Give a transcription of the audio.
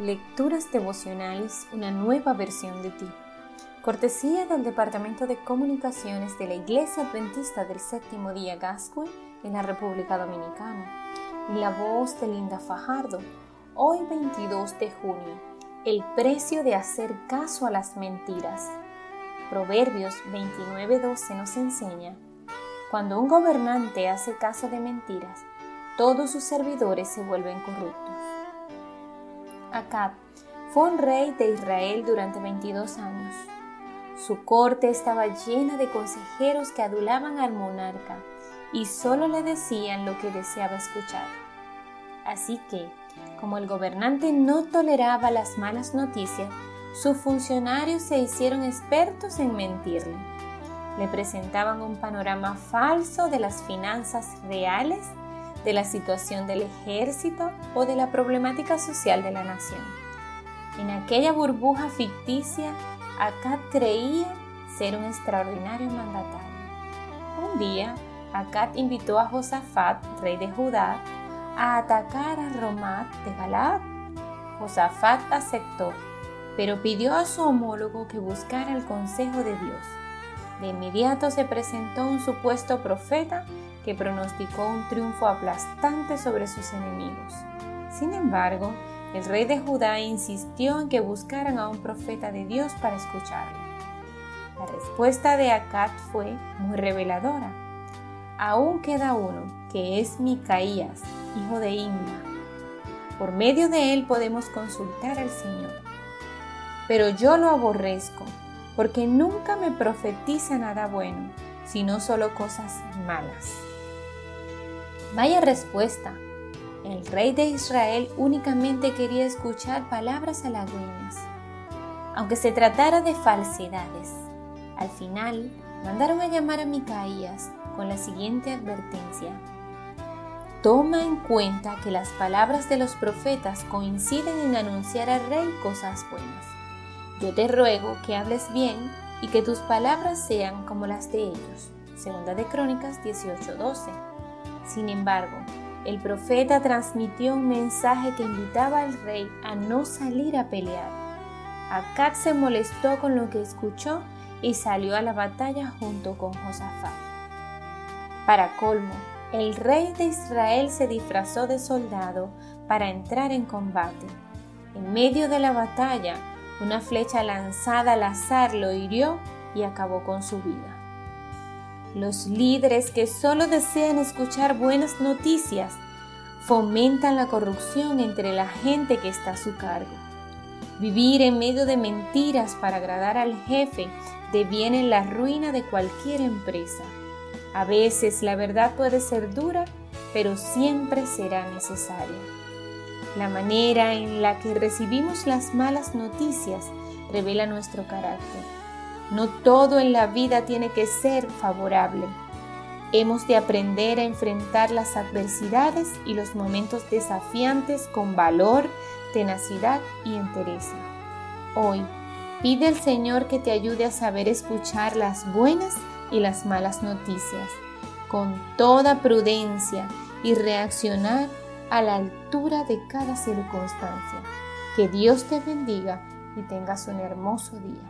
Lecturas devocionales, una nueva versión de ti. Cortesía del Departamento de Comunicaciones de la Iglesia Adventista del Séptimo Día Gascue en la República Dominicana. La voz de Linda Fajardo, hoy 22 de junio, el precio de hacer caso a las mentiras. Proverbios 29:12 nos enseña, cuando un gobernante hace caso de mentiras, todos sus servidores se vuelven corruptos. Acab fue un rey de Israel durante 22 años. Su corte estaba llena de consejeros que adulaban al monarca y solo le decían lo que deseaba escuchar. Así que, como el gobernante no toleraba las malas noticias, sus funcionarios se hicieron expertos en mentirle. Le presentaban un panorama falso de las finanzas reales de la situación del ejército o de la problemática social de la nación. En aquella burbuja ficticia, Akkad creía ser un extraordinario mandatario. Un día, Akkad invitó a Josafat, rey de Judá, a atacar a Romat de Galaad. Josafat aceptó, pero pidió a su homólogo que buscara el consejo de Dios. De inmediato se presentó un supuesto profeta que pronosticó un triunfo aplastante sobre sus enemigos. Sin embargo, el rey de Judá insistió en que buscaran a un profeta de Dios para escucharlo. La respuesta de Acat fue muy reveladora. Aún queda uno, que es Micaías, hijo de Imla. Por medio de él podemos consultar al Señor. Pero yo lo aborrezco, porque nunca me profetiza nada bueno, sino solo cosas malas. Vaya respuesta. El rey de Israel únicamente quería escuchar palabras halagüeñas. Aunque se tratara de falsedades, al final mandaron a llamar a Micaías con la siguiente advertencia. Toma en cuenta que las palabras de los profetas coinciden en anunciar al rey cosas buenas. Yo te ruego que hables bien y que tus palabras sean como las de ellos. Segunda de Crónicas 18:12. Sin embargo, el profeta transmitió un mensaje que invitaba al rey a no salir a pelear. Acab se molestó con lo que escuchó y salió a la batalla junto con Josafat. Para colmo, el rey de Israel se disfrazó de soldado para entrar en combate. En medio de la batalla, una flecha lanzada al azar lo hirió y acabó con su vida. Los líderes que solo desean escuchar buenas noticias fomentan la corrupción entre la gente que está a su cargo. Vivir en medio de mentiras para agradar al jefe deviene la ruina de cualquier empresa. A veces la verdad puede ser dura, pero siempre será necesaria. La manera en la que recibimos las malas noticias revela nuestro carácter. No todo en la vida tiene que ser favorable. Hemos de aprender a enfrentar las adversidades y los momentos desafiantes con valor, tenacidad y entereza. Hoy, pide al Señor que te ayude a saber escuchar las buenas y las malas noticias con toda prudencia y reaccionar a la altura de cada circunstancia. Que Dios te bendiga y tengas un hermoso día.